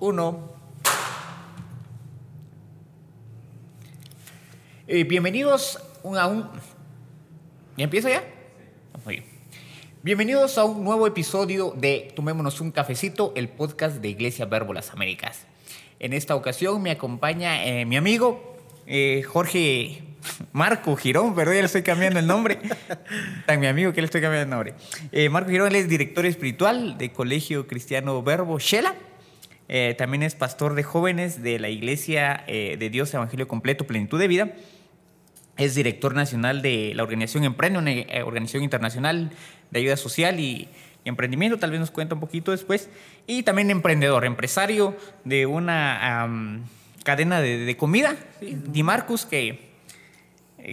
uno. Eh, bienvenidos a un... ¿Ya empieza ya? Muy bien. Bienvenidos a un nuevo episodio de Tomémonos un cafecito, el podcast de Iglesia Verbo Las Américas. En esta ocasión me acompaña eh, mi amigo eh, Jorge Marco Girón, perdón, ya le estoy cambiando el nombre. A mi amigo que le estoy cambiando el nombre. Eh, Marco Girón, él es director espiritual de Colegio Cristiano Verbo Shela. Eh, también es pastor de jóvenes de la Iglesia eh, de Dios Evangelio Completo, Plenitud de Vida. Es director nacional de la organización Emprende, una eh, organización internacional de ayuda social y, y emprendimiento. Tal vez nos cuenta un poquito después. Y también emprendedor, empresario de una cadena de, de comida, ¿sí? Di Marcus, que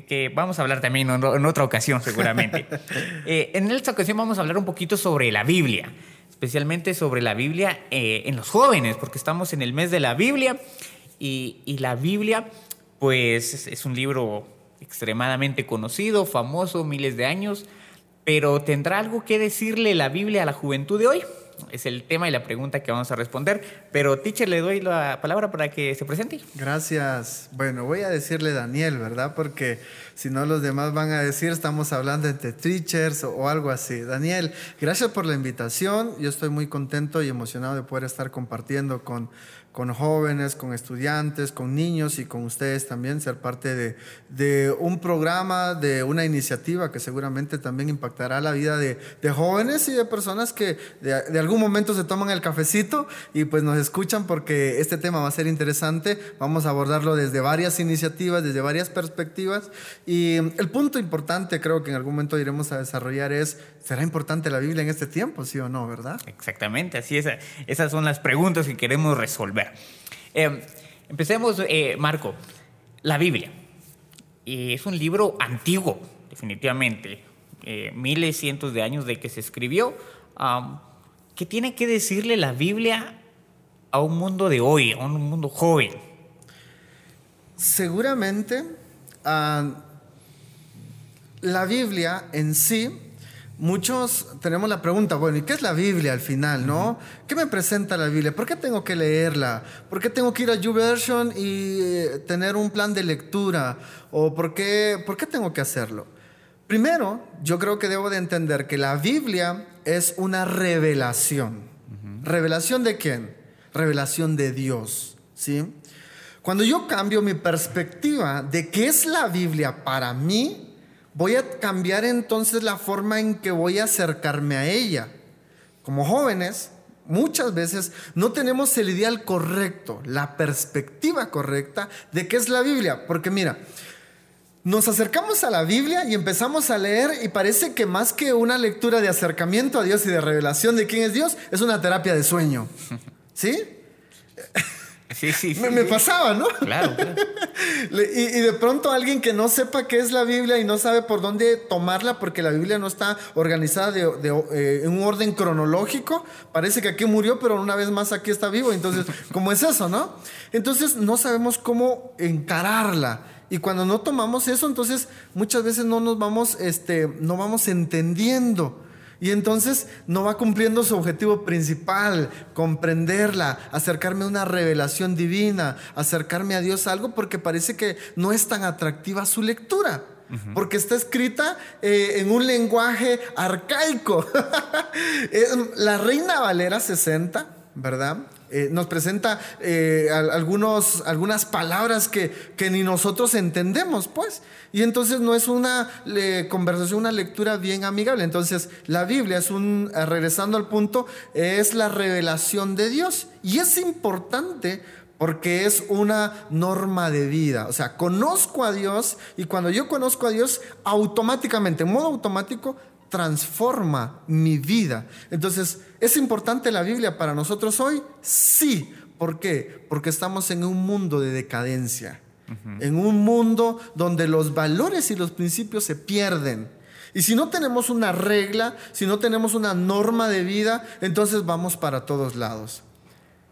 que vamos a hablar también en, en otra ocasión seguramente. Eh, en esta ocasión vamos a hablar un poquito sobre la Biblia, especialmente sobre la Biblia eh, en los jóvenes, porque estamos en el mes de la Biblia y, la Biblia pues es, es un libro extremadamente conocido, famoso, miles de años, pero ¿tendrá algo que decirle la Biblia a la juventud de hoy? Es el tema y la pregunta que vamos a responder. Pero, teacher, le doy la palabra para que se presente. Gracias. Bueno, voy a decirle Daniel, ¿verdad? Porque si no los demás van a decir estamos hablando entre teachers o, o algo así. Daniel, gracias por la invitación. Yo estoy muy contento y emocionado de poder estar compartiendo con, con jóvenes, con estudiantes, con niños y con ustedes también, ser parte de, un programa, de una iniciativa que seguramente también impactará la vida de, de jóvenes y de personas que de, de algún momento se toman el cafecito y pues nos escuchan porque este tema va a ser interesante. Vamos a abordarlo desde varias iniciativas, desde varias perspectivas. Y el punto importante, creo que en algún momento iremos a desarrollar es, ¿será importante la Biblia en este tiempo, sí o no, verdad? Exactamente, así es. Esas son las preguntas que queremos resolver. Eh, empecemos, eh, Marco. La Biblia. Es un libro antiguo, definitivamente. Eh, miles, cientos de años de que se escribió. Um, ¿Qué tiene que decirle la Biblia a un mundo de hoy, a un mundo joven? Seguramente ah, la Biblia en sí, muchos tenemos la pregunta, bueno, ¿y qué es la Biblia al final, no? ¿Qué me presenta la Biblia? ¿Por qué tengo que leerla? ¿Por qué tengo que ir a YouVersion y eh, tener un plan de lectura? ¿O por qué, por qué tengo que hacerlo? Primero, yo creo que debo de entender que la Biblia es una revelación. ¿Revelación de quién? Revelación de Dios, ¿sí? Cuando yo cambio mi perspectiva de qué es la Biblia para mí, voy a cambiar entonces la forma en que voy a acercarme a ella. Como jóvenes, muchas veces no tenemos el ideal correcto, la perspectiva correcta de qué es la Biblia. Porque mira, nos acercamos a la Biblia y empezamos a leer y parece que más que una lectura de acercamiento a Dios y de revelación de quién es Dios, es una terapia de sueño. ¿Sí? Sí, sí, sí. Me, pasaba, ¿no? Claro, claro. Y, y de pronto alguien que no sepa qué es la Biblia y no sabe por dónde tomarla porque la Biblia no está organizada de, de, eh, en un orden cronológico, parece que aquí murió, pero una vez más aquí está vivo. Entonces, ¿cómo es eso, no? Entonces no sabemos cómo encararla. Y cuando no tomamos eso, entonces muchas veces no nos vamos, este, no vamos entendiendo. Y entonces no va cumpliendo su objetivo principal, comprenderla, acercarme a una revelación divina, acercarme a Dios a algo porque parece que no es tan atractiva su lectura. Porque está escrita eh, en un lenguaje arcaico. Eh, la Reina Valera 60, ¿verdad? Eh, nos presenta eh, al- algunos, algunas palabras que, que ni nosotros entendemos, pues. Y entonces no es una conversación, una lectura bien amigable. Entonces, la Biblia es un, eh, regresando al punto, es la revelación de Dios. Y es importante porque es una norma de vida. O sea, conozco a Dios y cuando yo conozco a Dios, automáticamente, en modo automático, transforma mi vida. Entonces, ¿es importante la Biblia para nosotros hoy? Sí. ¿Por qué? Porque estamos en un mundo de decadencia, en un mundo donde los valores y los principios se pierden. Y si no tenemos una regla, si no tenemos una norma de vida, entonces vamos para todos lados.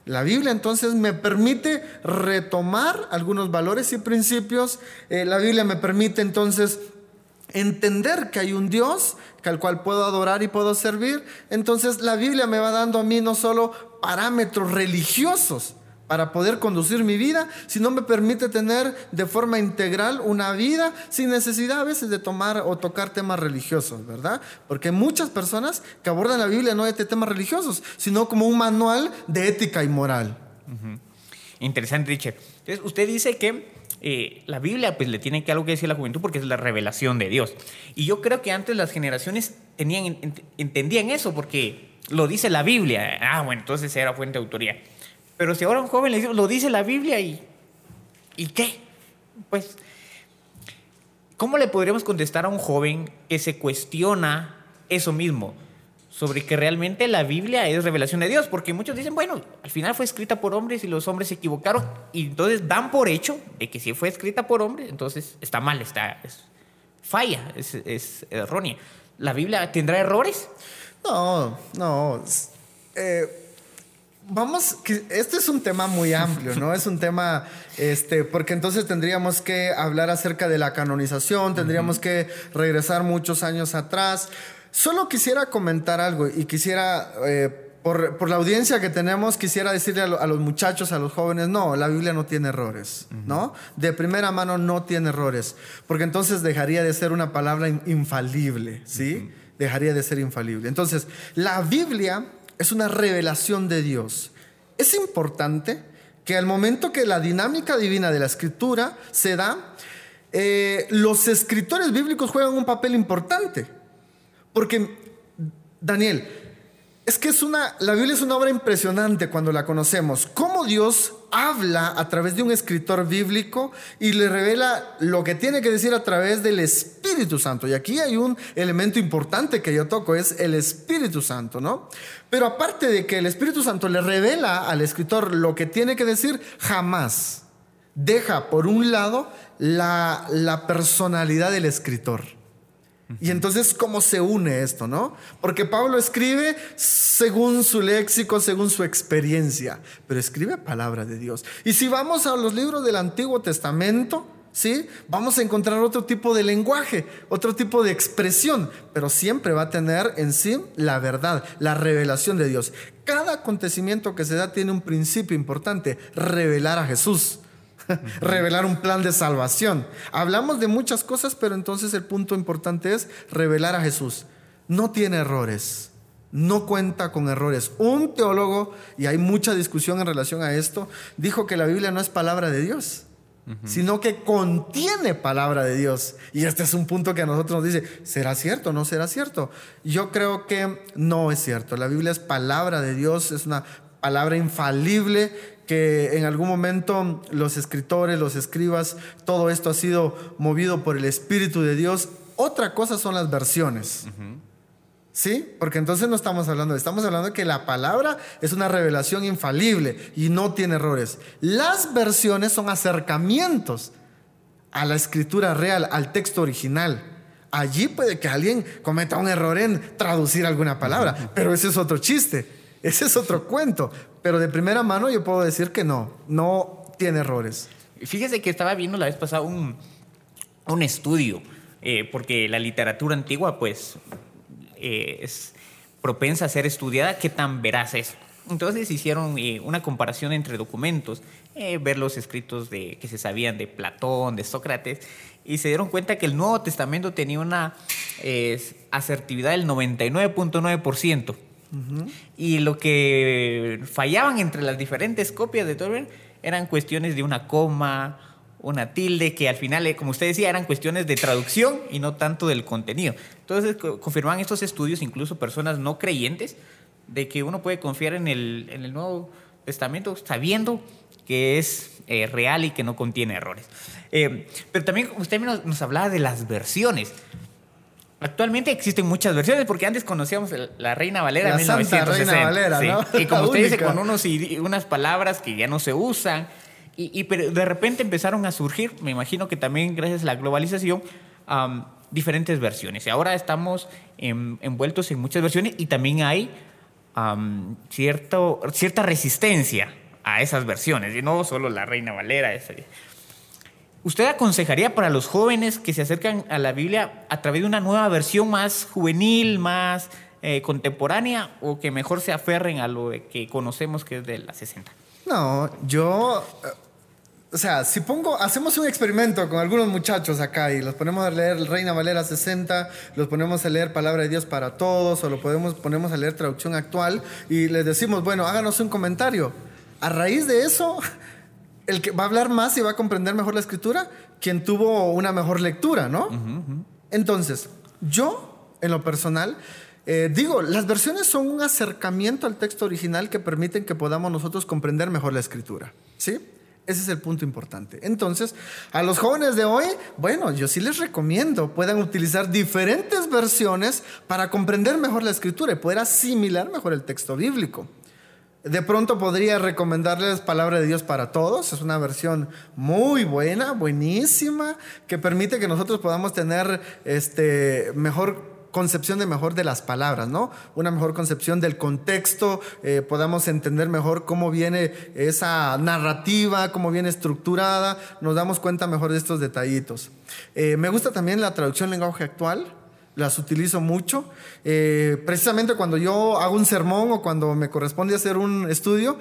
La Biblia entonces me permite retomar algunos valores y principios. Eh, la Biblia me permite entonces entender que hay un Dios al cual puedo adorar y puedo servir. Entonces la Biblia me va dando a mí no solo parámetros religiosos para poder conducir mi vida, si no me permite tener de forma integral una vida sin necesidad a veces de tomar o tocar temas religiosos, ¿verdad? Porque hay muchas personas que abordan la Biblia no de temas religiosos, sino como un manual de ética y moral. Interesante, Richard. Entonces, usted dice que eh, la Biblia pues le tiene que algo que decir a la juventud porque es la revelación de Dios. Y yo creo que antes las generaciones tenían, entendían eso porque lo dice la Biblia. Ah, bueno, entonces era fuente de autoría. Pero si ahora un joven le dice, lo dice la Biblia y ¿y qué? Pues ¿cómo le podríamos contestar a un joven que se cuestiona eso mismo? Sobre que realmente la Biblia es revelación de Dios, porque muchos dicen, bueno, al final fue escrita por hombres y los hombres se equivocaron, y entonces dan por hecho de que si fue escrita por hombres, entonces está mal, está es, falla, es, es, errónea. ¿La Biblia tendrá errores? No, no. Eh, vamos, este es un tema muy amplio, ¿no? Es un tema, este, porque entonces tendríamos que hablar acerca de la canonización, tendríamos que regresar muchos años atrás. Solo quisiera comentar algo y quisiera, eh, por, la audiencia que tenemos, quisiera decirle a, los muchachos, a los jóvenes, no, la Biblia no tiene errores, ¿no? De primera mano no tiene errores, porque entonces dejaría de ser una palabra infalible, ¿sí? Dejaría de ser infalible. Entonces, la Biblia es una revelación de Dios. Es importante que al momento que la dinámica divina de la escritura se da, eh, los escritores bíblicos juegan un papel importante. Porque, Daniel, es que es una, la Biblia es una obra impresionante cuando la conocemos. Cómo Dios habla a través de un escritor bíblico y le revela lo que tiene que decir a través del Espíritu Santo. Y aquí hay un elemento importante que yo toco, es el Espíritu Santo, ¿no? Pero aparte de que el Espíritu Santo le revela al escritor lo que tiene que decir, jamás deja por un lado la, la personalidad del escritor. Y entonces, ¿cómo se une esto, no? Porque Pablo escribe según su léxico, según su experiencia, pero escribe palabra de Dios. Y si vamos a los libros del Antiguo Testamento, ¿sí? Vamos a encontrar otro tipo de lenguaje, otro tipo de expresión, pero siempre va a tener en sí la verdad, la revelación de Dios. Cada acontecimiento que se da tiene un principio importante, revelar a Jesús. revelar un plan de salvación. Hablamos de muchas cosas, pero entonces el punto importante es revelar a Jesús. No tiene errores, no cuenta con errores. Un teólogo, y hay mucha discusión en relación a esto, dijo que la Biblia no es palabra de Dios. sino que contiene palabra de Dios. Y este es un punto que a nosotros nos dice, ¿será cierto o no será cierto? Yo creo que no es cierto. La Biblia es palabra de Dios, es una palabra infalible que en algún momento los escritores, los escribas, todo esto ha sido movido por el Espíritu de Dios. Otra cosa son las versiones. ¿Sí? Porque entonces no estamos hablando, estamos hablando de que la palabra es una revelación infalible y no tiene errores. Las versiones son acercamientos a la escritura real, al texto original. Allí puede que alguien cometa un error en traducir alguna palabra, pero ese es otro chiste, ese es otro cuento. Pero de primera mano yo puedo decir que no, no tiene errores. Fíjese que estaba viendo la vez pasada un, un estudio, eh, porque la literatura antigua pues eh, es propensa a ser estudiada, ¿qué tan veraz es? Entonces hicieron eh, una comparación entre documentos, ver los escritos de, que se sabían de Platón, de Sócrates, y se dieron cuenta que el Nuevo Testamento tenía una asertividad del 99.9%. Y lo que fallaban entre las diferentes copias de Tolkien eran cuestiones de una coma, una tilde, que al final, eh, como usted decía, eran cuestiones de traducción y no tanto del contenido. Entonces, confirman estos estudios, incluso personas no creyentes, de que uno puede confiar en el, en el Nuevo Testamento sabiendo que es eh, real y que no contiene errores. Eh, pero también usted nos, nos hablaba de las versiones. Actualmente existen muchas versiones, porque antes conocíamos la Reina Valera la Santa Reina Valera, ¿no? Y como usted dice, con unos, unas palabras que ya no se usan. Y, pero de repente empezaron a surgir, me imagino que también gracias a la globalización, diferentes versiones. Y ahora estamos envueltos en muchas versiones y también hay cierto, cierta resistencia a esas versiones. Y no solo la Reina Valera. ¿Usted aconsejaría para los jóvenes que se acercan a la Biblia a través de una nueva versión más juvenil, más eh, contemporánea o que mejor se aferren a lo que conocemos que es de la 60? No, yo eh, o sea, si pongo, hacemos un experimento con algunos muchachos acá y los ponemos a leer Reina Valera 60, los ponemos a leer Palabra de Dios para Todos o lo podemos, ponemos a leer traducción actual y les decimos, bueno, háganos un comentario. A raíz de eso, el que va a hablar más y va a comprender mejor la escritura, quien tuvo una mejor lectura, ¿no? Entonces, yo, en lo personal, eh, digo, las versiones son un acercamiento al texto original que permiten que podamos nosotros comprender mejor la escritura, ¿sí? Ese es el punto importante. Entonces, a los jóvenes de hoy, bueno, yo sí les recomiendo puedan utilizar diferentes versiones para comprender mejor la escritura y poder asimilar mejor el texto bíblico. De pronto podría recomendarles Palabra de Dios para Todos. Es una versión muy buena, buenísima, que permite que nosotros podamos tener este, mejor concepción de mejor de las palabras, ¿no? Una mejor concepción del contexto, eh, podamos entender mejor cómo viene esa narrativa, cómo viene estructurada, nos damos cuenta mejor de estos detallitos. Eh, me gusta también la traducción lenguaje actual, las utilizo mucho. Eh, precisamente cuando yo hago un sermón o cuando me corresponde hacer un estudio,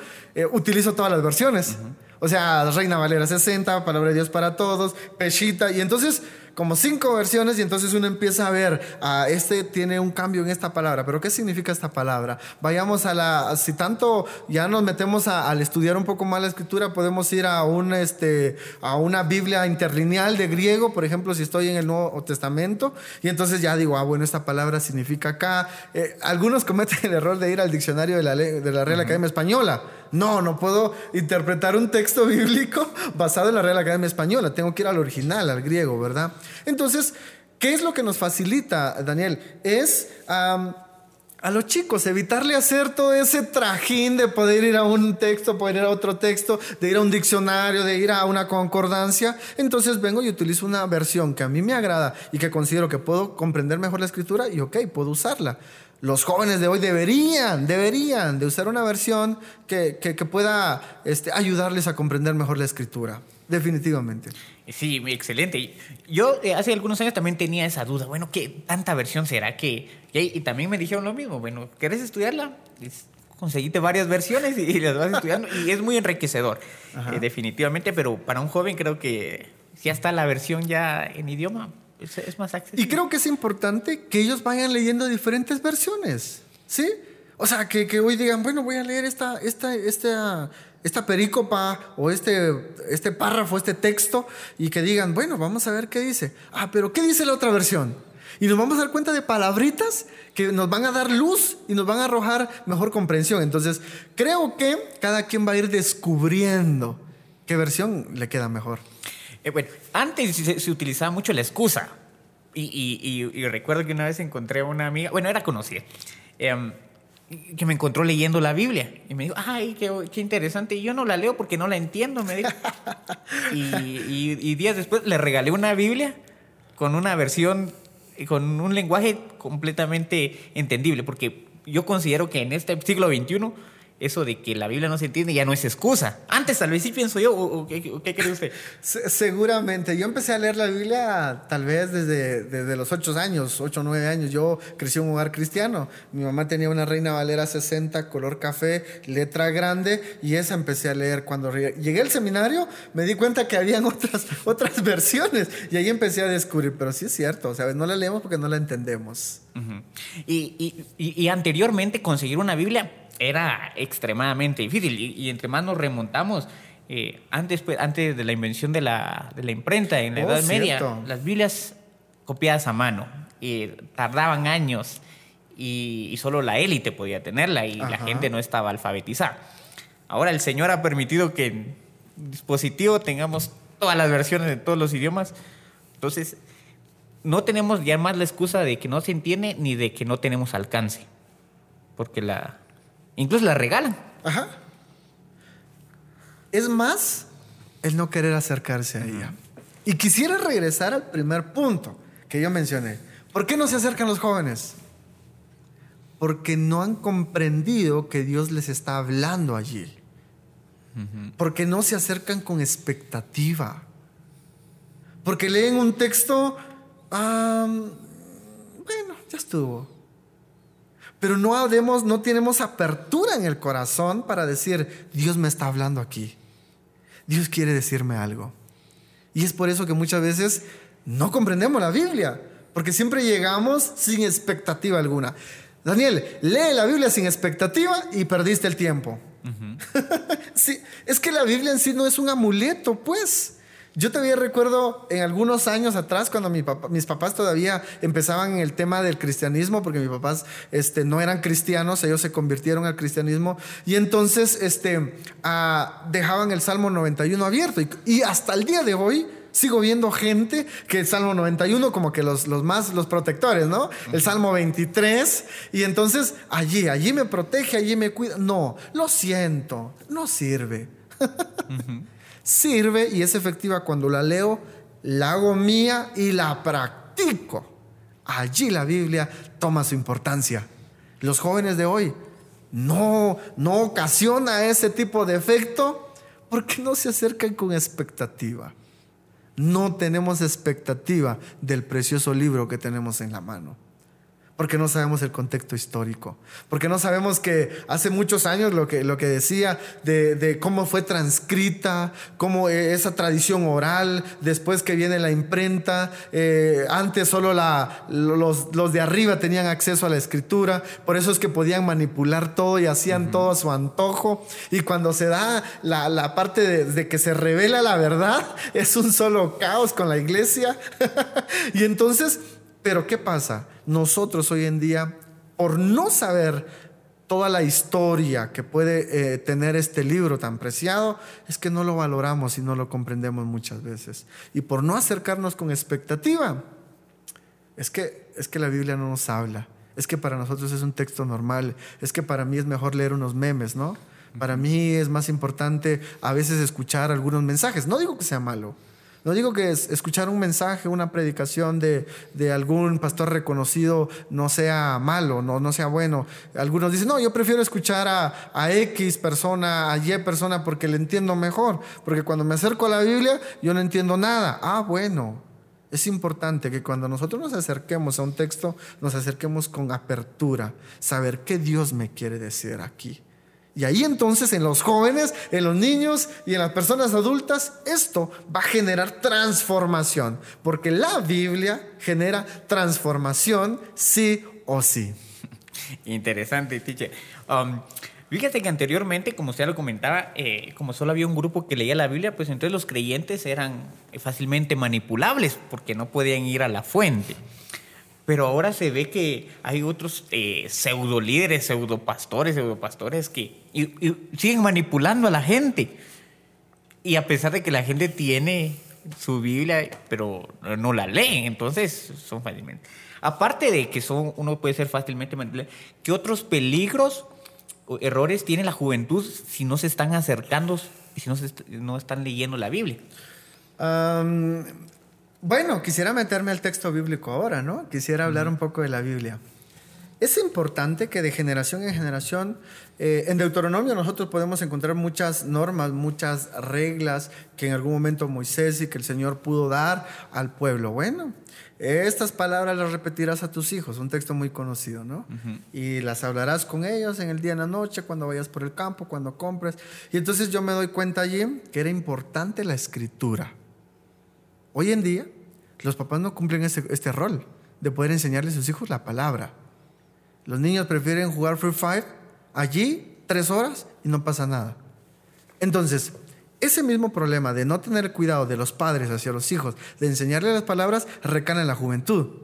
utilizo todas las versiones. O sea, Reina Valera 60, Palabra de Dios para Todos, Peshita, y entonces como cinco versiones y entonces uno empieza a ver, ah, este tiene un cambio en esta palabra, pero ¿qué significa esta palabra? Vayamos a la, si tanto ya nos metemos al estudiar un poco más la escritura, podemos ir a, un, este, a una Biblia interlineal de griego, por ejemplo, si estoy en el Nuevo Testamento, y entonces ya digo, ah, bueno, esta palabra significa acá. Eh, algunos cometen el error de ir al diccionario de la, de la Real Academia Española. No, no puedo interpretar un texto bíblico basado en la Real Academia Española, tengo que ir al original, al griego, ¿verdad? Entonces, ¿qué es lo que nos facilita, Daniel? Es a los chicos evitarle hacer todo ese trajín de poder ir a un texto, poder ir a otro texto, de ir a un diccionario, de ir a una concordancia. Entonces vengo y utilizo una versión que a mí me agrada y que considero que puedo comprender mejor la escritura y ok, puedo usarla. Los jóvenes de hoy deberían, deberían de usar una versión que, pueda este, ayudarles a comprender mejor la escritura. Definitivamente. Sí, excelente. Yo eh, hace algunos años también tenía esa duda, bueno, ¿qué tanta versión será que...? Y, también me dijeron lo mismo, bueno, ¿querés estudiarla? conseguiste varias versiones y, las vas estudiando y es muy enriquecedor, eh, definitivamente, pero para un joven creo que ya está la versión ya en idioma, es, más accesible. Y creo que es importante que ellos vayan leyendo diferentes versiones, ¿sí? O sea, que, que hoy digan, bueno, voy a leer esta, esta, esta esta perícopa o este, este párrafo, este texto, y que digan, bueno, vamos a ver qué dice. Ah, pero ¿qué dice la otra versión? Y nos vamos a dar cuenta de palabritas que nos van a dar luz y nos van a arrojar mejor comprensión. Entonces, creo que cada quien va a ir descubriendo qué versión le queda mejor. Eh, bueno, antes se, utilizaba mucho la excusa. Y, recuerdo que una vez encontré a una amiga, bueno, era conocida. Em, que me encontró leyendo la Biblia. Y me dijo, ay, qué, interesante. Y yo no la leo porque no la entiendo, me dijo. y, días después le regalé una Biblia con una versión, con un lenguaje completamente entendible, porque yo considero que en este siglo XXI eso de que la Biblia no se entiende ya no es excusa. Antes tal vez sí pienso yo, ¿o, qué, cree usted? seguramente. Yo empecé a leer la Biblia tal vez desde, desde los ocho años, ocho o nueve años. Yo crecí en un hogar cristiano. Mi mamá tenía una Reina Valera 60, color café, letra grande, y esa empecé a leer. Cuando llegué al seminario me di cuenta que habían otras, otras versiones y ahí empecé a descubrir. Pero sí es cierto, ¿sabes? No la leemos porque no la entendemos. y, y, y anteriormente conseguir una Biblia era extremadamente difícil y, entre más nos remontamos, eh, antes, pues, antes de la invención de la, de la imprenta en la oh, Edad Media, las Biblias copiadas a mano y tardaban años y, solo la élite podía tenerla y la gente no estaba alfabetizada. Ahora el Señor ha permitido que en dispositivo tengamos todas las versiones de todos los idiomas. Entonces, no tenemos ya más la excusa de que no se entiende ni de que no tenemos alcance. Porque la, Incluso la regalan. Ajá. Es más el no querer acercarse a ella. Y quisiera regresar al primer punto que yo mencioné. ¿Por qué no se acercan los jóvenes? Porque no han comprendido que Dios les está hablando allí. Porque no se acercan con expectativa. Porque leen un texto, bueno, ya estuvo. Pero no, tenemos apertura en el corazón para decir, Dios me está hablando aquí. Dios quiere decirme algo. Y es por eso que muchas veces no comprendemos la Biblia, porque siempre llegamos sin expectativa alguna. Daniel, lee la Biblia sin expectativa y perdiste el tiempo. sí, es que la Biblia en sí no es un amuleto, pues. Yo todavía recuerdo en algunos años atrás, cuando mis papás todavía empezaban en el tema del cristianismo, porque mis papás este, no eran cristianos, ellos se convirtieron al cristianismo, y entonces este, ah, dejaban el Salmo 91 abierto. y hasta el día de hoy, sigo viendo gente que el Salmo 91 como que los, los más, los protectores, ¿no? El Salmo 23 y entonces allí, allí me protege, allí me cuida. No, lo siento, no sirve. Sirve y es efectiva cuando la leo, la hago mía y la practico. Allí la Biblia toma su importancia. Los jóvenes de hoy no, no ocasiona ese tipo de efecto porque no se acercan con expectativa no tenemos expectativa del precioso libro que tenemos en la mano porque no sabemos el contexto histórico, porque no sabemos que hace muchos años lo que, lo que decía de, cómo fue transcrita, cómo eh, esa tradición oral, después que viene la imprenta, eh, antes solo la, los, de arriba tenían acceso a la escritura, por eso es que podían manipular todo y hacían todo a su antojo, y cuando se da la, parte de, de que se revela la verdad, es un solo caos con la iglesia, y entonces pero ¿qué pasa? Nosotros hoy en día, por no saber toda la historia que puede eh, tener este libro tan preciado, es que no lo valoramos y no lo comprendemos muchas veces. Y por no acercarnos con expectativa, es que, es que la Biblia no nos habla. Es que para nosotros es un texto normal. Es que para mí es mejor leer unos memes, ¿no? Para mí es más importante a veces escuchar algunos mensajes. No digo que sea malo. No digo que escuchar un mensaje, una predicación de, algún pastor reconocido no sea malo, no, no sea bueno. Algunos dicen, no, yo prefiero escuchar a, a X persona, a Y persona porque le entiendo mejor. Porque cuando me acerco a la Biblia, yo no entiendo nada. Ah, bueno. Es importante que cuando nosotros nos acerquemos a un texto, nos acerquemos con apertura, saber qué Dios me quiere decir aquí. Y ahí entonces en los jóvenes, en los niños y en las personas adultas, esto va a generar transformación, porque la Biblia genera transformación sí o sí. Interesante, teacher. Um, fíjate que anteriormente, como usted lo comentaba, eh, como solo había un grupo que leía la Biblia, pues entonces los creyentes eran fácilmente manipulables porque no podían ir a la fuente. Pero ahora se ve que hay otros eh, pseudo líderes, pseudo pastores, pseudo pastores que siguen manipulando a la gente. Y a pesar de que la gente tiene su Biblia, pero no la leen, entonces son fácilmente. Aparte de que son, uno puede ser fácilmente manipulado, ¿qué otros peligros o errores tiene la juventud si no se están acercando, si no, se, no están leyendo la Biblia? Bueno, quisiera meterme al texto bíblico ahora, ¿no? Quisiera hablar un poco de la Biblia. Es importante que de generación en generación, eh, en Deuteronomio nosotros podemos encontrar muchas normas, muchas reglas que en algún momento Moisés y que el Señor pudo dar al pueblo. Bueno, estas palabras las repetirás a tus hijos, un texto muy conocido, ¿no? Y las hablarás con ellos en el día, en la noche, cuando vayas por el campo, cuando compres. Y entonces yo me doy cuenta allí que era importante la escritura. Hoy en día, los papás no cumplen este, rol de poder enseñarle a sus hijos la palabra. Los niños prefieren jugar Free Fire allí tres horas y no pasa nada. Entonces, ese mismo problema de no tener cuidado de los padres hacia los hijos, de enseñarle las palabras, recana en la juventud.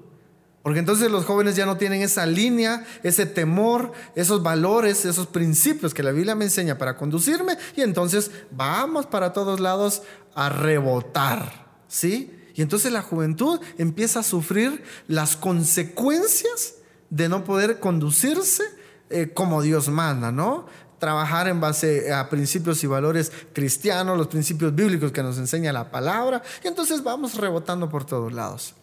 Porque entonces los jóvenes ya no tienen esa línea, ese temor, esos valores, esos principios que la Biblia me enseña para conducirme y entonces vamos para todos lados a rebotar. ¿Sí? Y entonces la juventud empieza a sufrir las consecuencias de no poder conducirse eh, como Dios manda, ¿no? Trabajar en base a principios y valores cristianos, los principios bíblicos que nos enseña la palabra, y entonces vamos rebotando por todos lados.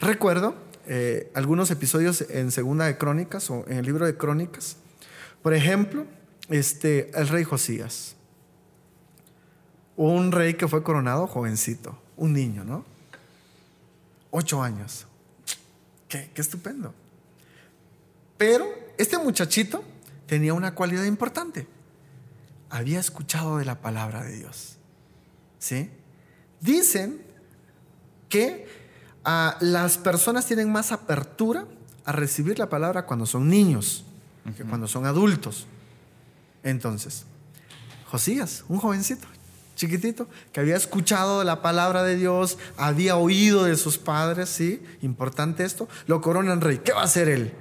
Recuerdo eh, algunos episodios en Segunda de Crónicas o en el libro de Crónicas. Por ejemplo, este, el rey Josías un rey que fue coronado jovencito, un niño, ¿no? Ocho años. Qué, qué estupendo. Pero este muchachito tenía una cualidad importante. Había escuchado de la palabra de Dios. ¿Sí? Dicen que ah, las personas tienen más apertura a recibir la palabra cuando son niños que cuando son adultos. Entonces, Josías, un jovencito, chiquitito, que había escuchado la palabra de Dios, había oído de sus padres, ¿sí? Importante esto, lo coronan rey. ¿Qué va a hacer él?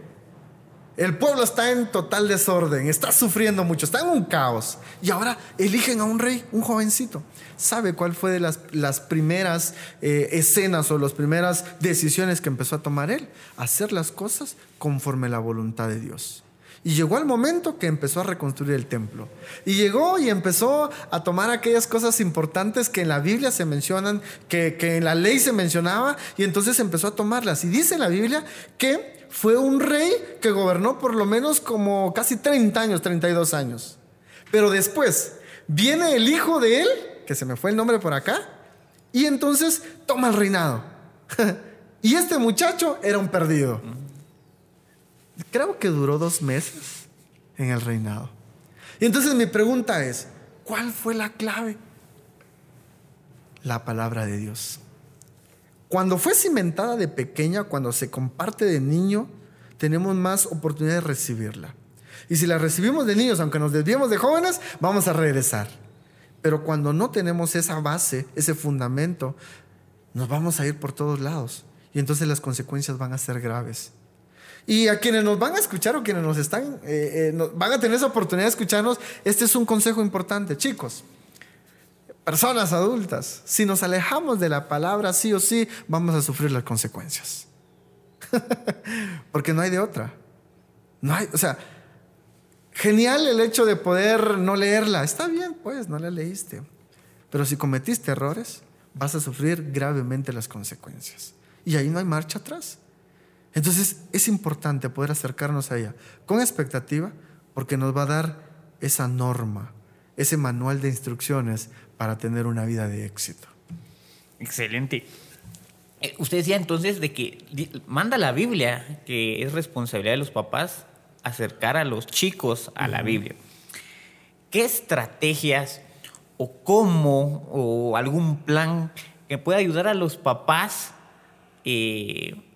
El pueblo está en total desorden, está sufriendo mucho, está en un caos. Y ahora eligen a un rey, un jovencito. ¿Sabe cuál fue de las, las primeras eh, escenas o las primeras decisiones que empezó a tomar él? Hacer las cosas conforme la voluntad de Dios. Y llegó el momento que empezó a reconstruir el templo. Y llegó y empezó a tomar aquellas cosas importantes que en la Biblia se mencionan, que, en la ley se mencionaba, y entonces empezó a tomarlas. Y dice en la Biblia que fue un rey que gobernó por lo menos como casi 30 años, 32 años. Pero después viene el hijo de él, que se me fue el nombre por acá, y entonces toma el reinado. y este muchacho era un perdido creo que duró dos meses en el reinado. Y entonces mi pregunta es, ¿cuál fue la clave? La palabra de Dios. Cuando fue cimentada de pequeña, cuando se comparte de niño, tenemos más oportunidad de recibirla. Y si la recibimos de niños, aunque nos desviemos de jóvenes, vamos a regresar. Pero cuando no tenemos esa base, ese fundamento, nos vamos a ir por todos lados. Y entonces las consecuencias van a ser graves. Y a quienes nos van a escuchar o quienes nos están, eh, eh, van a tener esa oportunidad de escucharnos, este es un consejo importante, chicos. Personas adultas, si nos alejamos de la palabra sí o sí, vamos a sufrir las consecuencias. Porque no hay de otra. No hay, o sea, genial el hecho de poder no leerla. Está bien, pues, no la leíste. Pero si cometiste errores, vas a sufrir gravemente las consecuencias. Y ahí no hay marcha atrás. Entonces es importante poder acercarnos a ella con expectativa porque nos va a dar esa norma, ese manual de instrucciones para tener una vida de éxito. Excelente. Eh, usted decía entonces de que manda la Biblia, que es responsabilidad de los papás acercar a los chicos a la Biblia. ¿Qué estrategias o cómo o algún plan que pueda ayudar a los papás eh,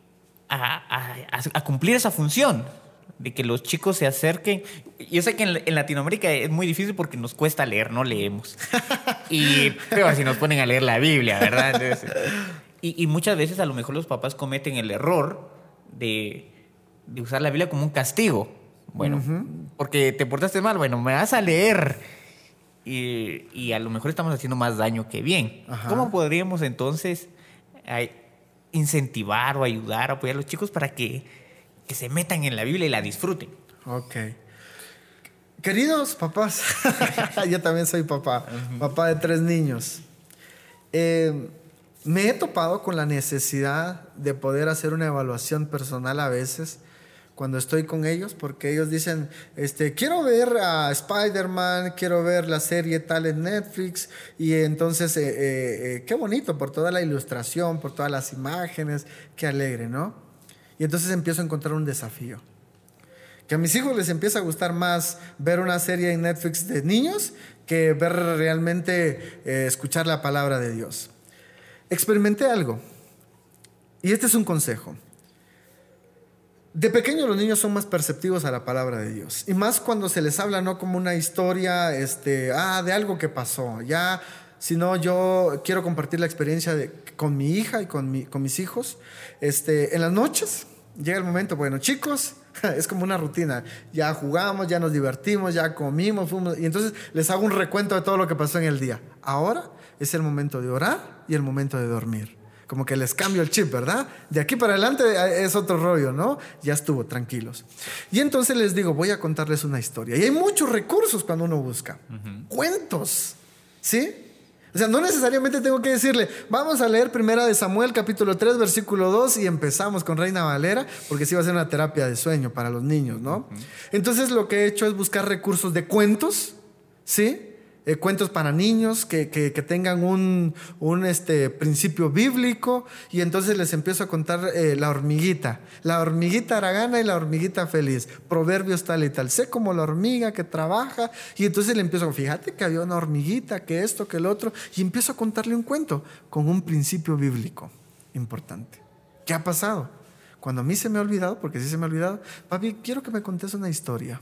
a, cumplir esa función de que los chicos se acerquen. Yo sé que en, Latinoamérica es muy difícil porque nos cuesta leer, no leemos. Y pero si nos ponen a leer la Biblia, ¿verdad? y, muchas veces a lo mejor los papás cometen el error de, usar la Biblia como un castigo. Bueno, porque te portaste mal, bueno, me vas a leer. Y, a lo mejor estamos haciendo más daño que bien. ¿Cómo podríamos entonces incentivar o ayudar, apoyar a los chicos para que, se metan en la Biblia y la disfruten. Ok. Queridos papás, yo también soy papá, papá de tres niños. Eh, me he topado con la necesidad de poder hacer una evaluación personal a veces cuando estoy con ellos, porque ellos dicen, este, quiero ver a Spider-Man, quiero ver la serie tal en Netflix, y entonces, eh, eh, eh, qué bonito por toda la ilustración, por todas las imágenes, qué alegre, ¿no? Y entonces empiezo a encontrar un desafío. Que a mis hijos les empieza a gustar más ver una serie en Netflix de niños que ver realmente escuchar la palabra de Dios. Experimenté algo, y este es un consejo. De pequeño los niños son más perceptivos a la palabra de Dios. Y más cuando se les habla no como una historia este, ah, de algo que pasó. Ya, sino yo quiero compartir la experiencia de, con mi hija y con, mi, con mis hijos. Este, en las noches llega el momento, bueno, chicos, es como una rutina. Ya jugamos, ya nos divertimos, ya comimos, fuimos. Y entonces les hago un recuento de todo lo que pasó en el día. Ahora es el momento de orar y el momento de dormir como que les cambio el chip, ¿verdad? De aquí para adelante eh, es otro rollo, ¿no? Ya estuvo, tranquilos. Y entonces les digo, voy a contarles una historia. Y hay muchos recursos cuando uno busca. Cuentos, ¿sí? O sea, no necesariamente tengo que decirle, vamos a leer primera de Samuel capítulo 3 versículo 2 y empezamos con Reina Valera, porque sí va a ser una terapia de sueño para los niños, ¿no? Entonces lo que he hecho es buscar recursos de cuentos, ¿sí? Eh, cuentos para niños que, que, tengan un, un, este, principio bíblico y entonces les empiezo a contar eh, la hormiguita, la hormiguita aragana y la hormiguita feliz, proverbios tal y tal, sé como la hormiga que trabaja y entonces le empiezo, fíjate que había una hormiguita, que esto, que el otro, y empiezo a contarle un cuento con un principio bíblico importante. ¿Qué ha pasado? Cuando a mí se me ha olvidado, porque sí se me ha olvidado, papi, quiero que me contes una historia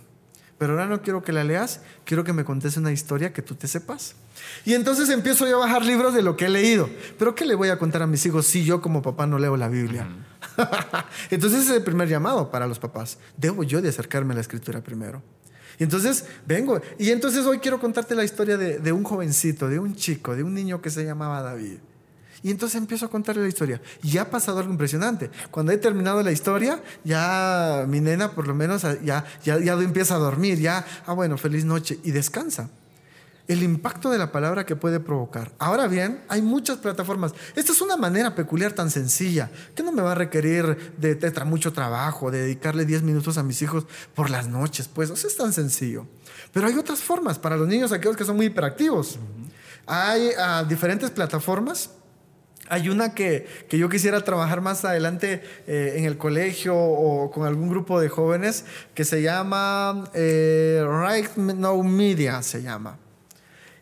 pero ahora no quiero que la leas, quiero que me contes una historia que tú te sepas. Y entonces empiezo yo a bajar libros de lo que he leído. Pero ¿qué le voy a contar a mis hijos si yo como papá no leo la Biblia? entonces es el primer llamado para los papás. Debo yo de acercarme a la escritura primero. Y entonces vengo. Y entonces hoy quiero contarte la historia de, de un jovencito, de un chico, de un niño que se llamaba David. Y entonces empiezo a contarle la historia. Y ha pasado algo impresionante. Cuando he terminado la historia, ya mi nena por lo menos ya, ya, ya empieza a dormir, ya, ah bueno, feliz noche y descansa. El impacto de la palabra que puede provocar. Ahora bien, hay muchas plataformas. Esta es una manera peculiar tan sencilla que no me va a requerir de, de mucho trabajo, de dedicarle 10 minutos a mis hijos por las noches, pues, o sea, es tan sencillo. Pero hay otras formas para los niños, aquellos que son muy hiperactivos. Hay uh, diferentes plataformas hay una que, yo quisiera trabajar más adelante eh, en el colegio o con algún grupo de jóvenes que se llama eh, Right Now Media, se llama.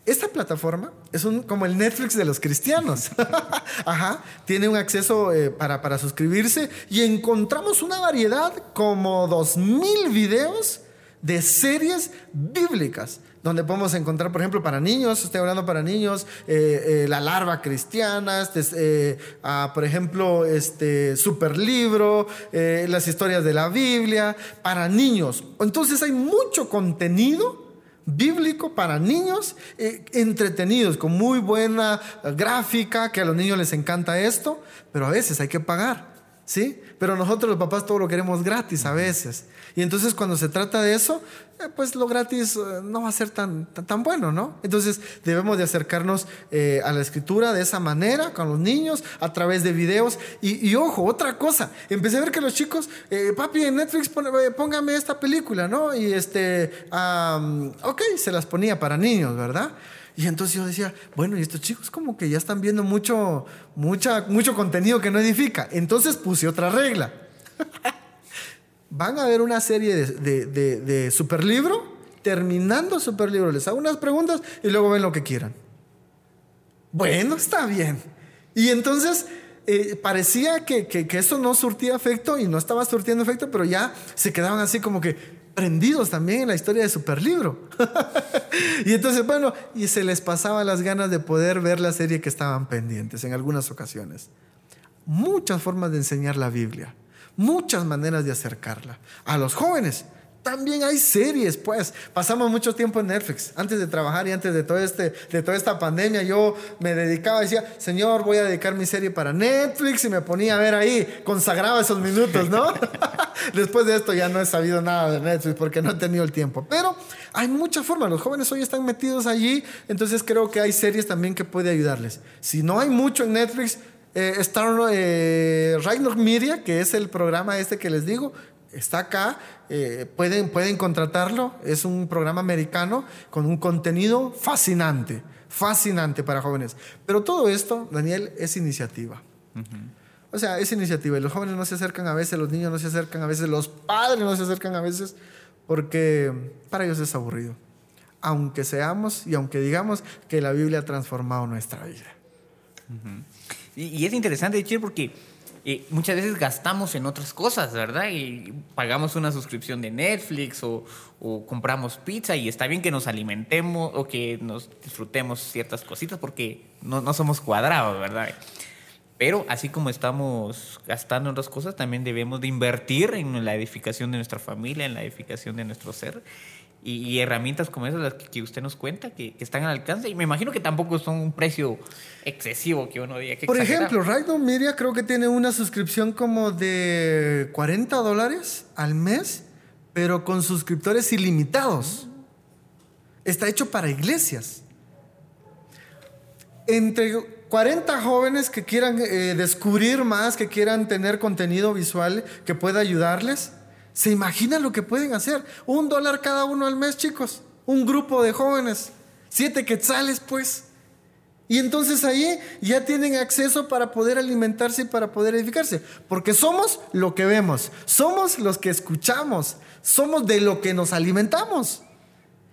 Esta plataforma es un, como el Netflix de los cristianos. Ajá, tiene un acceso eh, para, para suscribirse y encontramos una variedad como 2.000 videos de series bíblicas donde podemos encontrar, por ejemplo, para niños, estoy hablando para niños, eh, eh, la larva cristiana, este, eh, ah, por ejemplo, este super libro, las historias de la Biblia, para niños. Entonces hay mucho contenido bíblico para niños, entretenidos, con muy buena gráfica, que a los niños les encanta esto, pero a veces hay que pagar, ¿sí? Pero nosotros los papás todo lo queremos gratis a veces. Y entonces cuando se trata de eso, eh, pues lo gratis eh, no va a ser tan, tan, bueno, ¿no? Entonces debemos de acercarnos eh, a la escritura de esa manera, con los niños, a través de videos. Y, ojo, otra cosa, empecé a ver que los chicos, papi, en Netflix póngame esta película, ¿no? Y este, ok, se las ponía para niños, ¿verdad? Y entonces yo decía, bueno, y estos chicos como que ya están viendo mucho, mucha, mucho contenido que no edifica. Entonces puse otra regla. Van a ver una serie de, de, de, superlibro, terminando superlibro, les hago unas preguntas y luego ven lo que quieran. Bueno, está bien. Y entonces eh, parecía que, que, eso no surtía efecto y no estaba surtiendo efecto, pero ya se quedaban así como que, prendidos también en la historia de Superlibro. y entonces, bueno, y se les pasaba las ganas de poder ver la serie que estaban pendientes en algunas ocasiones. Muchas formas de enseñar la Biblia, muchas maneras de acercarla. A los jóvenes, también hay series, pues. Pasamos mucho tiempo en Netflix. Antes de trabajar y antes de, todo este, de toda esta pandemia, yo me dedicaba, decía, Señor, voy a dedicar mi serie para Netflix y me ponía a ver ahí, consagraba esos minutos, ¿no? Después de esto ya no he sabido nada de Netflix porque no he tenido el tiempo. Pero hay muchas formas. Los jóvenes hoy están metidos allí, entonces creo que hay series también que puede ayudarles. Si no hay mucho en Netflix, eh, Star eh, Media, que es el programa este que les digo, está acá, eh, pueden, pueden contratarlo, es un programa americano con un contenido fascinante, fascinante para jóvenes. Pero todo esto, Daniel, es iniciativa. O sea, es iniciativa y los jóvenes no se acercan a veces, los niños no se acercan a veces, los padres no se acercan a veces porque para ellos es aburrido. Aunque seamos y aunque digamos que la Biblia ha transformado nuestra vida. y, y, es interesante, decir porque muchas veces gastamos en otras cosas, ¿verdad? Y pagamos una suscripción de Netflix o, compramos pizza y está bien que nos alimentemos o que nos disfrutemos ciertas cositas porque no, no somos cuadrados, ¿verdad? Pero así como estamos gastando en otras cosas, también debemos de invertir en la edificación de nuestra familia, en la edificación de nuestro ser y, herramientas como esas las que, usted nos cuenta que, están al alcance. Y me imagino que tampoco son un precio excesivo que uno diga que por ejemplo Raido Media creo que tiene una suscripción como de 40 dólares al mes pero con suscriptores ilimitados. Está hecho para iglesias. Entre 40 jóvenes que quieran eh, descubrir más que quieran tener contenido visual que pueda ayudarles ¿Se imaginan lo que pueden hacer? Un dólar cada uno al mes, chicos. Un grupo de jóvenes. Siete quetzales, pues. Y entonces ahí ya tienen acceso para poder alimentarse y para poder edificarse. Porque somos lo que vemos, somos los que escuchamos, somos de lo que nos alimentamos.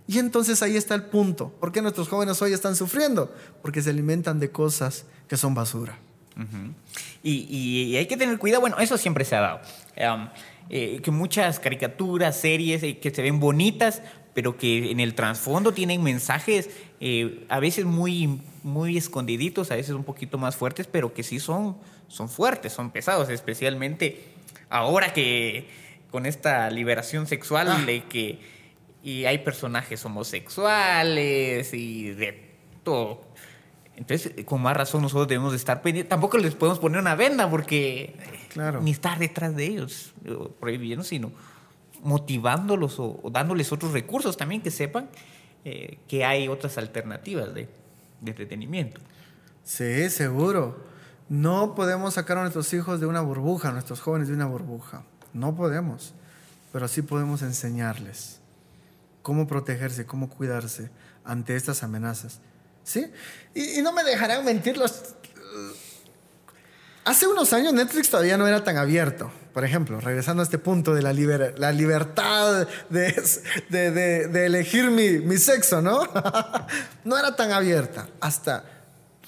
Y entonces ahí está el punto. ¿Por qué nuestros jóvenes hoy están sufriendo? Porque se alimentan de cosas que son basura. Y, hay que tener cuidado, bueno, eso siempre se ha dado. Eh, que muchas caricaturas, series eh, que se ven bonitas, pero que en el trasfondo tienen mensajes eh, a veces muy, muy escondiditos, a veces un poquito más fuertes, pero que sí son, son fuertes, son pesados, especialmente ahora que con esta liberación sexual ah. de que y hay personajes homosexuales y de todo. Entonces, con más razón nosotros debemos de estar pendientes. Tampoco les podemos poner una venda porque claro. ni estar detrás de ellos prohibiendo, sino motivándolos o, dándoles otros recursos también que sepan eh, que hay otras alternativas de, entretenimiento. Sí, seguro. No podemos sacar a nuestros hijos de una burbuja, a nuestros jóvenes de una burbuja. No podemos. Pero sí podemos enseñarles cómo protegerse, cómo cuidarse ante estas amenazas. ¿Sí? Y, y no me dejarán mentir los, Hace unos años Netflix todavía no era tan abierto. Por ejemplo, regresando a este punto de la, la libertad de, elegir mi, sexo, ¿no? no era tan abierta. Hasta,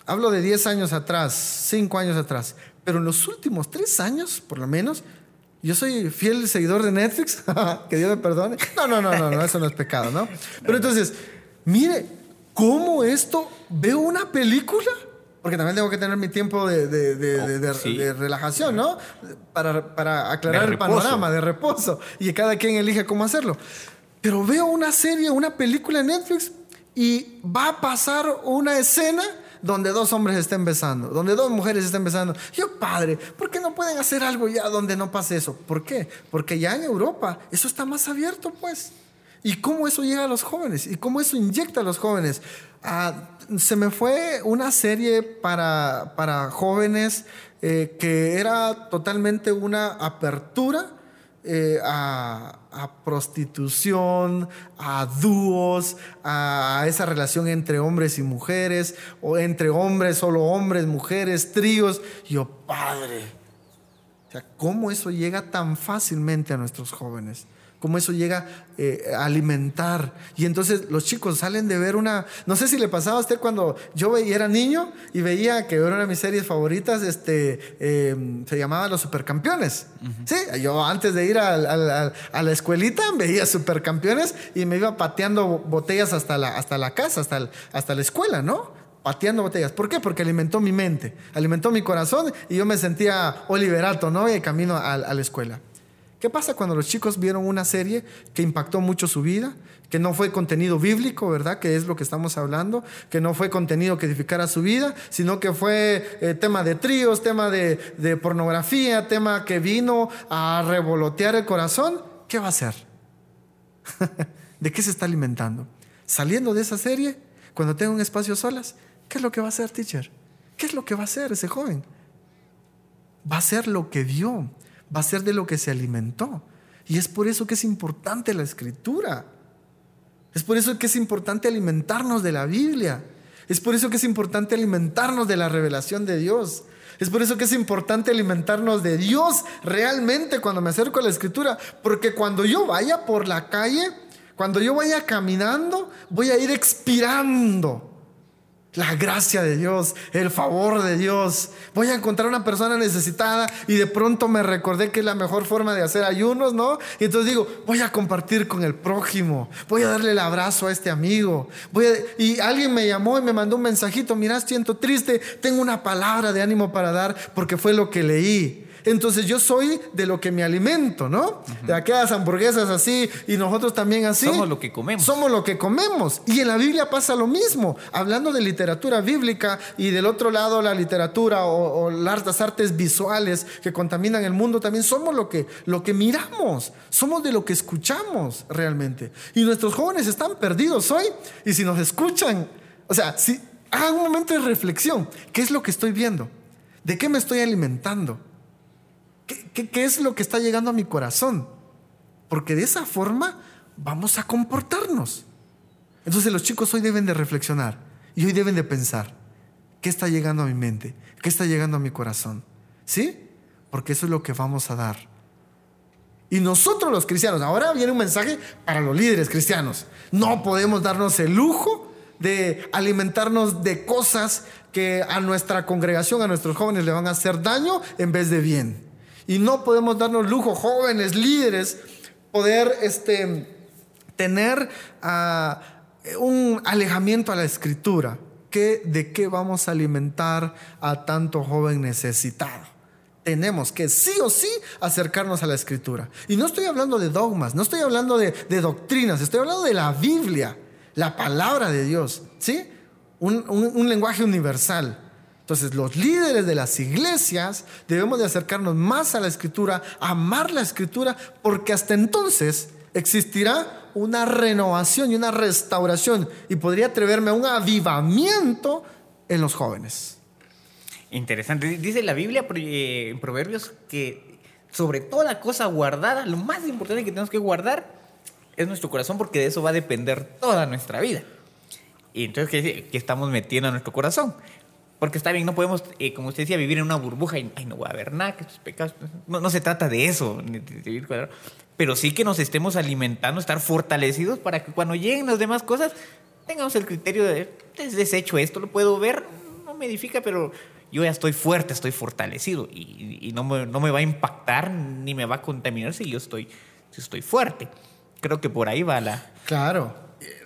hablo de 10 años atrás, 5 años atrás. Pero en los últimos 3 años, por lo menos, yo soy fiel seguidor de Netflix. que Dios me perdone. No, no, no, no, no, eso no es pecado, ¿no? Pero entonces, mire, ¿cómo esto veo una película? porque también tengo que tener mi tiempo de, oh, relajación, ¿no? Para, aclarar el panorama, de reposo. Y cada quien elige cómo hacerlo. Pero veo una serie, una película en Netflix y va a pasar una escena donde dos hombres estén besando, donde dos mujeres estén besando. Yo, padre, ¿por qué no pueden hacer algo ya donde no pase eso? ¿Por qué? Porque ya en Europa eso está más abierto, pues. ¿Y cómo eso llega a los jóvenes? ¿Y cómo eso inyecta a los jóvenes? Ah, se me fue una serie para, para jóvenes eh, que era totalmente una apertura eh, a, prostitución, a dúos, a, esa relación entre hombres y mujeres, o entre hombres, solo hombres, mujeres, tríos. Yo, padre, o sea, ¿cómo eso llega tan fácilmente a nuestros jóvenes? Cómo eso llega eh, a alimentar. Y entonces los chicos salen de ver una, no sé si le pasaba a usted cuando yo veía, era niño y veía que era una de mis series favoritas, este, em, se llamaba Los Supercampeones. Sí, yo antes de ir a, la escuelita veía Supercampeones y me iba pateando botellas hasta la, hasta la casa, hasta, hasta la escuela, ¿no? pateando botellas. ¿Por qué? Porque alimentó mi mente, alimentó mi corazón y yo me sentía oliverato, ¿no? Y camino a la escuela. ¿Qué pasa cuando los chicos vieron una serie que impactó mucho su vida? Que no fue contenido bíblico, ¿verdad? Que es lo que estamos hablando. Que no fue contenido que edificara su vida, sino que fue eh, tema de tríos, tema de, pornografía, tema que vino a revolotear el corazón. ¿Qué va a hacer? ¿De qué se está alimentando? Saliendo de esa serie, cuando tenga un espacio solas, ¿qué es lo que va a hacer, teacher? ¿Qué es lo que va a hacer ese joven? Va a hacer lo que vio va a ser de lo que se alimentó. Y es por eso que es importante la escritura. Es por eso que es importante alimentarnos de la Biblia. Es por eso que es importante alimentarnos de la revelación de Dios. Es por eso que es importante alimentarnos de Dios realmente cuando me acerco a la escritura. Porque cuando yo vaya por la calle, cuando yo vaya caminando, voy a ir expirando la gracia de Dios, el favor de Dios. Voy a encontrar una persona necesitada y de pronto me recordé que es la mejor forma de hacer ayunos, ¿no? Y entonces digo, voy a compartir con el prójimo, voy a darle el abrazo a este amigo. Voy y alguien me llamó y me mandó un mensajito, mira, siento triste, tengo una palabra de ánimo para dar porque fue lo que leí. Entonces yo soy de lo que me alimento, ¿no? De aquellas hamburguesas así y nosotros también así. Somos lo que comemos. Somos lo que comemos. Y en la Biblia pasa lo mismo. Hablando de literatura bíblica y del otro lado la literatura o, las artes visuales que contaminan el mundo, también somos lo que, lo que miramos. Somos de lo que escuchamos realmente. Y nuestros jóvenes están perdidos hoy. Y si nos escuchan, o sea, si hagan un momento de reflexión. ¿Qué es lo que estoy viendo? ¿De qué me estoy alimentando? ¿Qué, es lo que está llegando a mi corazón? Porque de esa forma vamos a comportarnos. Entonces los chicos hoy deben de reflexionar y hoy deben de pensar, ¿qué está llegando a mi mente? ¿Qué está llegando a mi corazón? ¿Sí? Porque eso es lo que vamos a dar. Y nosotros los cristianos, ahora viene un mensaje para los líderes cristianos. No podemos darnos el lujo de alimentarnos de cosas que a nuestra congregación, a nuestros jóvenes le van a hacer daño en vez de bien. Y no podemos darnos lujo, jóvenes, líderes, poder este, tener ah, un alejamiento a la escritura. ¿Qué, ¿De qué vamos a alimentar a tanto joven necesitado? Tenemos que sí o sí acercarnos a la escritura. Y no estoy hablando de dogmas, no estoy hablando de, doctrinas, estoy hablando de la Biblia, la palabra de Dios, ¿sí? un lenguaje universal. Entonces, los líderes de las iglesias debemos de acercarnos más a la escritura, amar la escritura, porque hasta entonces existirá una renovación y una restauración y podría atreverme a un avivamiento en los jóvenes. Interesante. Dice la Biblia eh, en Proverbios que sobre toda cosa guardada, lo más importante que tenemos que guardar es nuestro corazón porque de eso va a depender toda nuestra vida. Y entonces, ¿qué, qué estamos metiendo a nuestro corazón? Porque está bien, no podemos, eh, como usted decía, vivir en una burbuja y no va a haber nada, que estos pecados. No, no se trata de eso, pero sí que nos estemos alimentando, estar fortalecidos para que cuando lleguen las demás cosas tengamos el criterio de, es desecho esto, lo puedo ver, no me edifica, pero yo ya estoy fuerte, estoy fortalecido y, no, me, no, me, va a impactar ni me va a contaminar si yo estoy, si estoy fuerte. Creo que por ahí va la... Claro,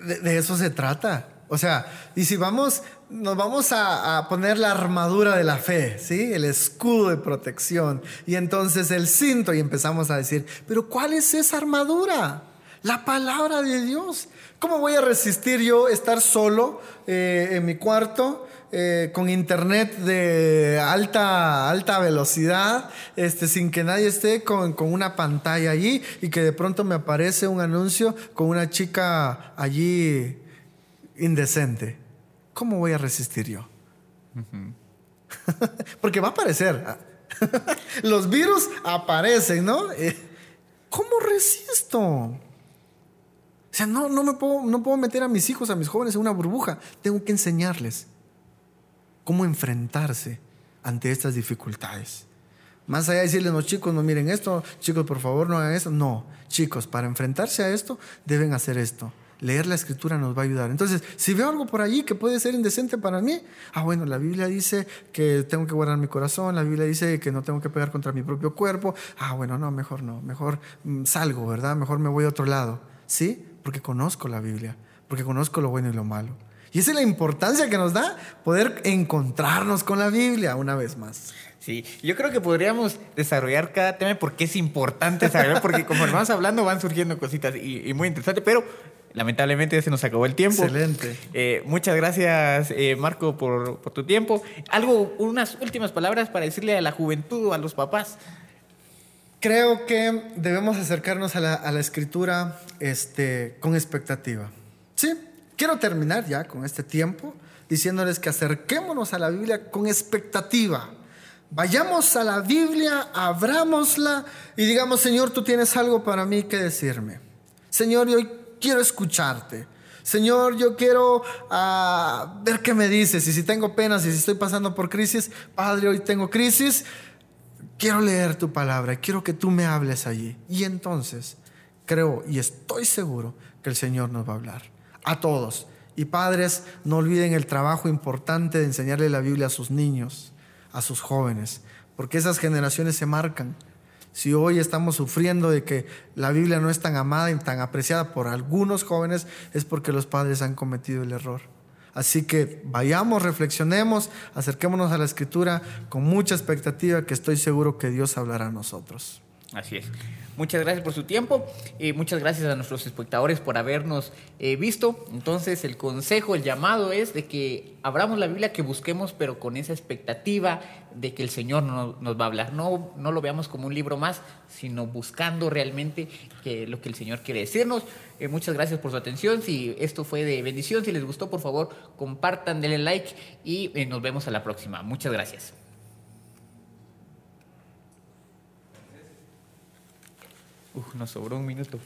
de eso se trata. O sea, y si vamos, nos vamos a, poner la armadura de la fe, ¿sí? El escudo de protección. Y entonces el cinto y empezamos a decir, pero ¿cuál es esa armadura? La palabra de Dios. ¿Cómo voy a resistir yo estar solo eh, en mi cuarto? Eh, con internet de alta, alta velocidad, este, sin que nadie esté con, con, una pantalla allí y que de pronto me aparece un anuncio con una chica allí indecente, ¿cómo voy a resistir yo? Porque va a aparecer. Los virus aparecen, ¿no? Eh, ¿Cómo resisto? O sea, no, no me puedo, no puedo meter a mis hijos, a mis jóvenes en una burbuja. Tengo que enseñarles cómo enfrentarse ante estas dificultades. Más allá de decirles, no chicos, no miren esto, chicos, por favor, no hagan esto. No, chicos, para enfrentarse a esto, deben hacer esto leer la escritura nos va a ayudar. Entonces, si veo algo por allí que puede ser indecente para mí, ah, bueno, la Biblia dice que tengo que guardar mi corazón, la Biblia dice que no tengo que pegar contra mi propio cuerpo, ah, bueno, no, mejor no, mejor mm, salgo, ¿verdad? Mejor me voy a otro lado. ¿Sí? Porque conozco la Biblia, porque conozco lo bueno y lo malo. Y esa es la importancia que nos da poder encontrarnos con la Biblia una vez más. Sí, yo creo que podríamos desarrollar cada tema porque es importante saber, porque como vamos hablando van surgiendo cositas y, y muy interesantes, pero Lamentablemente se nos acabó el tiempo. Excelente. Eh, muchas gracias, eh, Marco, por, tu tiempo. Algo, unas últimas palabras para decirle a la juventud o a los papás. Creo que debemos acercarnos a la, escritura este, con expectativa. Sí, quiero terminar ya con este tiempo diciéndoles que acerquémonos a la Biblia con expectativa. Vayamos a la Biblia, abrámosla y digamos, Señor, tú tienes algo para mí que decirme. Señor, hoy quiero escucharte. Señor, yo quiero ah, ver qué me dices. Y si tengo penas y si estoy pasando por crisis, Padre, hoy tengo crisis. Quiero leer tu palabra. Quiero que tú me hables allí. Y entonces creo y estoy seguro que el Señor nos va a hablar. A todos. Y padres, no olviden el trabajo importante de enseñarle la Biblia a sus niños, a sus jóvenes, porque esas generaciones se marcan. Si hoy estamos sufriendo de que la Biblia no es tan amada y tan apreciada por algunos jóvenes, es porque los padres han cometido el error. Así que vayamos, reflexionemos, acerquémonos a la escritura con mucha expectativa que estoy seguro que Dios hablará a nosotros. Así es. Muchas gracias por su tiempo y muchas gracias a nuestros espectadores por habernos eh, visto. Entonces el consejo, el llamado es de que abramos la Biblia, que busquemos, pero con esa expectativa de que el Señor nos va a hablar. No, no lo veamos como un libro más, sino buscando realmente que, lo que el Señor quiere decirnos. Eh, muchas gracias por su atención. Si esto fue de bendición, si les gustó, por favor, compartan, denle like y eh, nos vemos a la próxima. Muchas gracias. Uf, nos sobró un minuto.